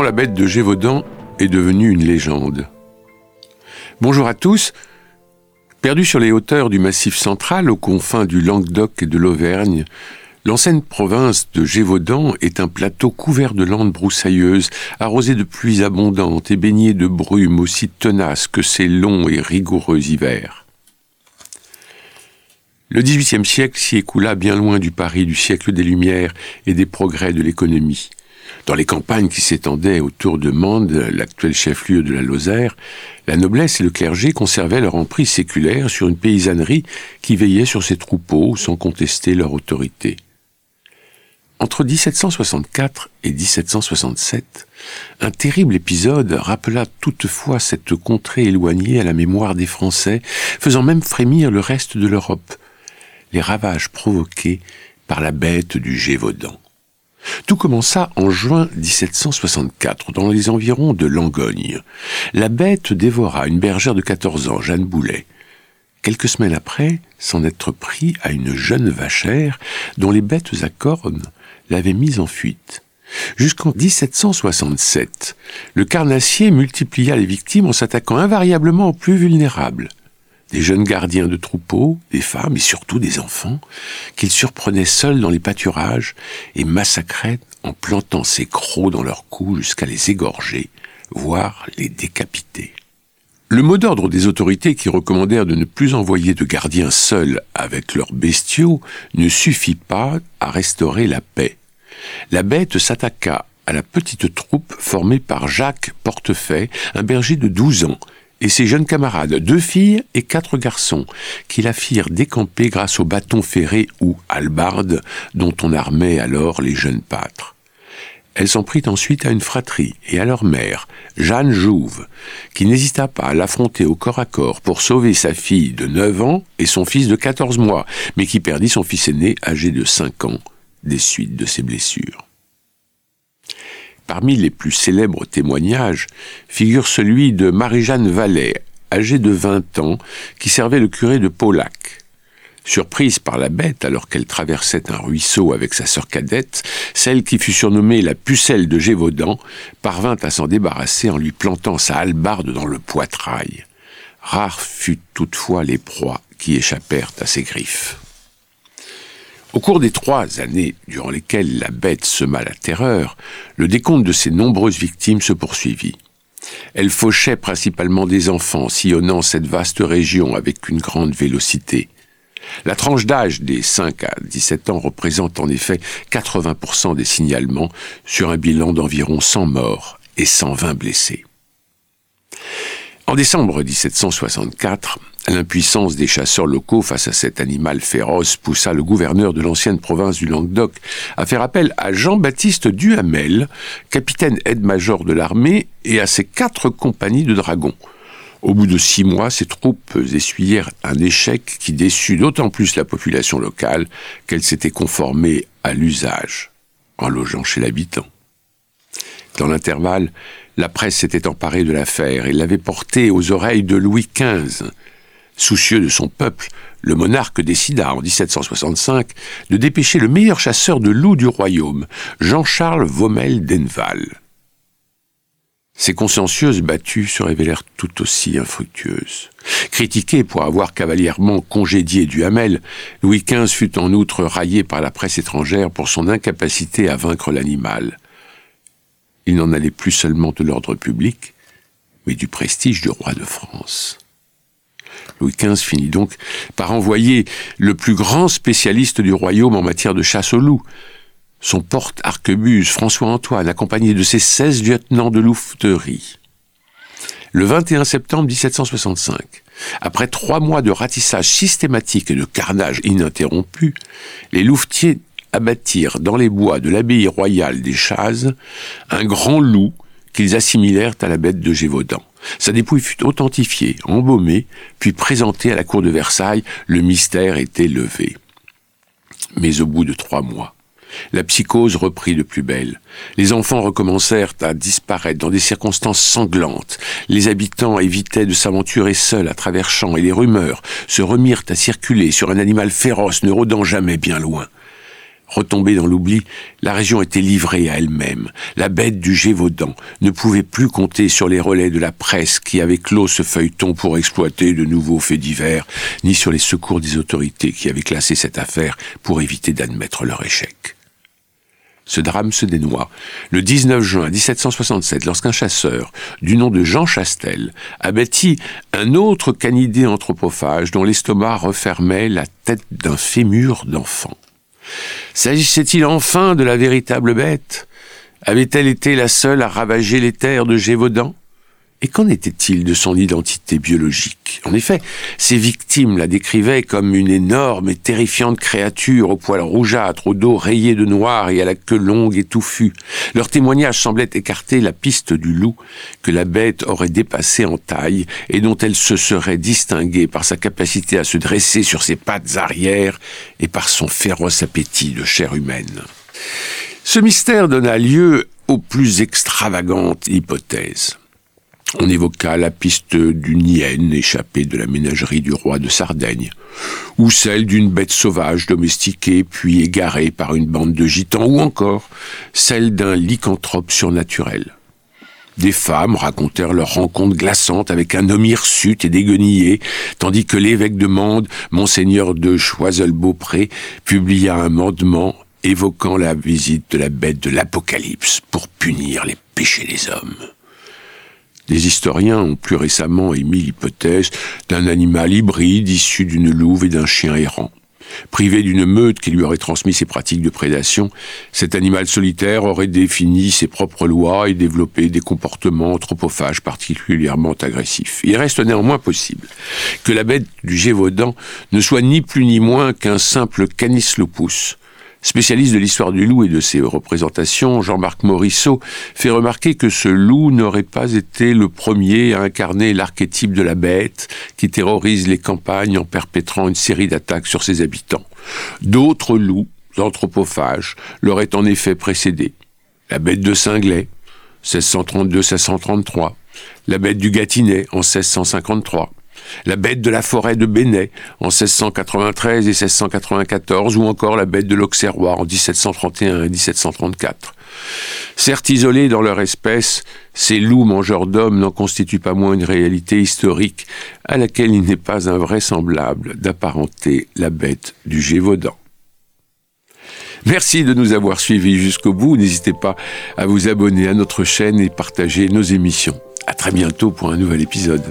la bête de Gévaudan est devenue une légende. Bonjour à tous. Perdu sur les hauteurs du Massif central, aux confins du Languedoc et de l'Auvergne, l'ancienne province de Gévaudan est un plateau couvert de landes broussailleuses, arrosé de pluies abondantes et baigné de brumes aussi tenaces que ses longs et rigoureux hivers. Le XVIIIe siècle s'y écoula bien loin du Paris du siècle des Lumières et des progrès de l'économie. Dans les campagnes qui s'étendaient autour de Mende, l'actuel chef-lieu de la Lozère, la noblesse et le clergé conservaient leur emprise séculaire sur une paysannerie qui veillait sur ses troupeaux sans contester leur autorité. Entre 1764 et 1767, un terrible épisode rappela toutefois cette contrée éloignée à la mémoire des Français, faisant même frémir le reste de l'Europe, les ravages provoqués par la bête du Gévaudan. Tout commença en juin 1764, dans les environs de Langogne. La bête dévora une bergère de 14 ans, Jeanne Boulet. Quelques semaines après, s'en être pris à une jeune vachère dont les bêtes à cornes l'avaient mise en fuite. Jusqu'en 1767, le carnassier multiplia les victimes en s'attaquant invariablement aux plus vulnérables des jeunes gardiens de troupeaux, des femmes et surtout des enfants, qu'il surprenait seuls dans les pâturages et massacrait en plantant ses crocs dans leurs cou jusqu'à les égorger, voire les décapiter. Le mot d'ordre des autorités qui recommandèrent de ne plus envoyer de gardiens seuls avec leurs bestiaux ne suffit pas à restaurer la paix. La bête s'attaqua à la petite troupe formée par Jacques Portefait, un berger de douze ans, et ses jeunes camarades, deux filles et quatre garçons, qui la firent décamper grâce au bâton ferré ou halbarde dont on armait alors les jeunes pâtres. Elle s'en prit ensuite à une fratrie et à leur mère, Jeanne Jouve, qui n'hésita pas à l'affronter au corps à corps pour sauver sa fille de neuf ans et son fils de quatorze mois, mais qui perdit son fils aîné âgé de cinq ans des suites de ses blessures. Parmi les plus célèbres témoignages figure celui de Marie-Jeanne Vallet, âgée de 20 ans, qui servait le curé de Paulac. Surprise par la bête alors qu'elle traversait un ruisseau avec sa sœur cadette, celle qui fut surnommée la pucelle de Gévaudan parvint à s'en débarrasser en lui plantant sa hallebarde dans le poitrail. Rares fut toutefois les proies qui échappèrent à ses griffes. Au cours des trois années durant lesquelles la bête sema la terreur, le décompte de ses nombreuses victimes se poursuivit. Elle fauchait principalement des enfants, sillonnant cette vaste région avec une grande vélocité. La tranche d'âge des 5 à 17 ans représente en effet 80% des signalements sur un bilan d'environ 100 morts et 120 blessés. En décembre 1764, l'impuissance des chasseurs locaux face à cet animal féroce poussa le gouverneur de l'ancienne province du Languedoc à faire appel à Jean-Baptiste Duhamel, capitaine aide-major de l'armée, et à ses quatre compagnies de dragons. Au bout de six mois, ces troupes essuyèrent un échec qui déçut d'autant plus la population locale qu'elle s'était conformée à l'usage en logeant chez l'habitant. Dans l'intervalle, la presse s'était emparée de l'affaire et l'avait portée aux oreilles de Louis XV. Soucieux de son peuple, le monarque décida en 1765 de dépêcher le meilleur chasseur de loups du royaume, Jean-Charles Vaumel d'Enval. Ces consciencieuses battues se révélèrent tout aussi infructueuses. Critiqué pour avoir cavalièrement congédié Duhamel, Louis XV fut en outre raillé par la presse étrangère pour son incapacité à vaincre l'animal il n'en allait plus seulement de l'ordre public, mais du prestige du roi de France. Louis XV finit donc par envoyer le plus grand spécialiste du royaume en matière de chasse aux loups, son porte-arquebuse François-Antoine, accompagné de ses seize lieutenants de louveterie. Le 21 septembre 1765, après trois mois de ratissage systématique et de carnage ininterrompu, les louvetiers abattirent dans les bois de l'abbaye royale des Chazes un grand loup qu'ils assimilèrent à la bête de Gévaudan. Sa dépouille fut authentifiée, embaumée, puis présentée à la cour de Versailles. Le mystère était levé. Mais au bout de trois mois, la psychose reprit de plus belle. Les enfants recommencèrent à disparaître dans des circonstances sanglantes. Les habitants évitaient de s'aventurer seuls à travers champs et les rumeurs se remirent à circuler sur un animal féroce ne rôdant jamais bien loin. Retombée dans l'oubli, la région était livrée à elle-même. La bête du Gévaudan ne pouvait plus compter sur les relais de la presse qui avait clos ce feuilleton pour exploiter de nouveaux faits divers, ni sur les secours des autorités qui avaient classé cette affaire pour éviter d'admettre leur échec. Ce drame se dénoua le 19 juin 1767 lorsqu'un chasseur du nom de Jean Chastel abattit un autre canidé anthropophage dont l'estomac refermait la tête d'un fémur d'enfant. S'agissait-il enfin de la véritable bête? Avait-elle été la seule à ravager les terres de Gévaudan? Et qu'en était-il de son identité biologique? En effet, ses victimes la décrivaient comme une énorme et terrifiante créature aux poils rougeâtres, au dos rayé de noir et à la queue longue et touffue. Leur témoignage semblait écarter la piste du loup que la bête aurait dépassé en taille et dont elle se serait distinguée par sa capacité à se dresser sur ses pattes arrière et par son féroce appétit de chair humaine. Ce mystère donna lieu aux plus extravagantes hypothèses. On évoqua la piste d'une hyène échappée de la ménagerie du roi de Sardaigne, ou celle d'une bête sauvage domestiquée puis égarée par une bande de gitans, ou encore celle d'un lycanthrope surnaturel. Des femmes racontèrent leur rencontre glaçante avec un homme hirsute et déguenillé, tandis que l'évêque de Mende, monseigneur de Choiseul-Beaupré, publia un mandement évoquant la visite de la bête de l'Apocalypse pour punir les péchés des hommes. Les historiens ont plus récemment émis l'hypothèse d'un animal hybride issu d'une louve et d'un chien errant. Privé d'une meute qui lui aurait transmis ses pratiques de prédation, cet animal solitaire aurait défini ses propres lois et développé des comportements anthropophages particulièrement agressifs. Il reste néanmoins possible que la bête du Gévaudan ne soit ni plus ni moins qu'un simple canis lupus, Spécialiste de l'histoire du loup et de ses représentations, Jean-Marc Morisseau fait remarquer que ce loup n'aurait pas été le premier à incarner l'archétype de la bête qui terrorise les campagnes en perpétrant une série d'attaques sur ses habitants. D'autres loups anthropophages l'auraient en effet précédé. La bête de Cinglet, 1632-1633, la bête du Gâtinais en 1653, la bête de la forêt de Bénet en 1693 et 1694, ou encore la bête de l'Auxerrois en 1731 et 1734. Certes isolés dans leur espèce, ces loups mangeurs d'hommes n'en constituent pas moins une réalité historique à laquelle il n'est pas invraisemblable d'apparenter la bête du Gévaudan. Merci de nous avoir suivis jusqu'au bout. N'hésitez pas à vous abonner à notre chaîne et partager nos émissions. À très bientôt pour un nouvel épisode.